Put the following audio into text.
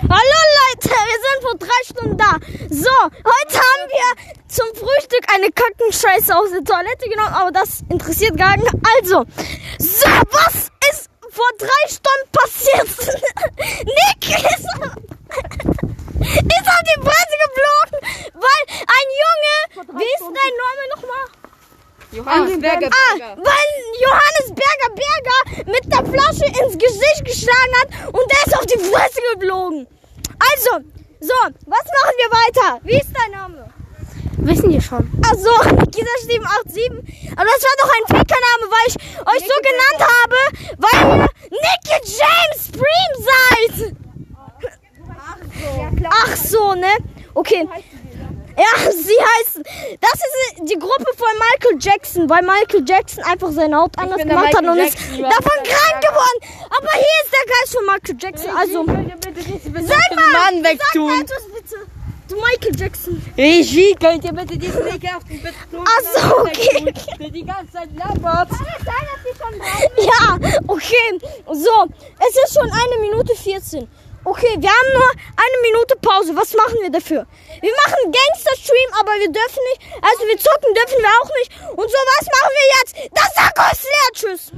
Hallo Leute, wir sind vor drei Stunden da. So, heute haben wir zum Frühstück eine Kackenscheiße aus der Toilette genommen, aber das interessiert gar nicht. Also, so, was ist vor drei Stunden passiert? Nick ist, ist auf die Presse geflogen, weil ein Junge, wie ist dein Name nochmal? Johannes Berger Ah, Berger. weil Johannes Berger Berger mit der Flasche ins Gesicht geschlagen hat und der ist auf die Fresse geflogen. Also, so, was machen wir weiter? Wie ist dein Name? Wissen die schon. Also, Kisa787. Aber das war doch ein Fake-Name, weil ich euch so genannt habe, weil ihr Nicky James Stream seid. Ach so, ne? Okay. Ja, sie heißen. Das ist die Gruppe von Michael Jackson, weil Michael Jackson einfach seine Haut anders gemacht hat und ist Jackson, davon krank geworden. Aber hier ist der Geist von Michael Jackson. Also, sag mal, Mann sag mal wegtun. etwas bitte. Du Michael Jackson. Regie, könnt ihr bitte diesen Weg auf den Bett tun? Ach so, okay. Der die ganze Zeit labert. Ja, okay. So, es ist schon eine Minute 14. Okay, wir haben nur eine Minute Pause. Was machen wir dafür? Wir machen Gangster-Stream, aber wir dürfen nicht. Also wir zocken dürfen wir auch nicht. Und so, was machen wir jetzt? Das Akku ist leer. Tschüss.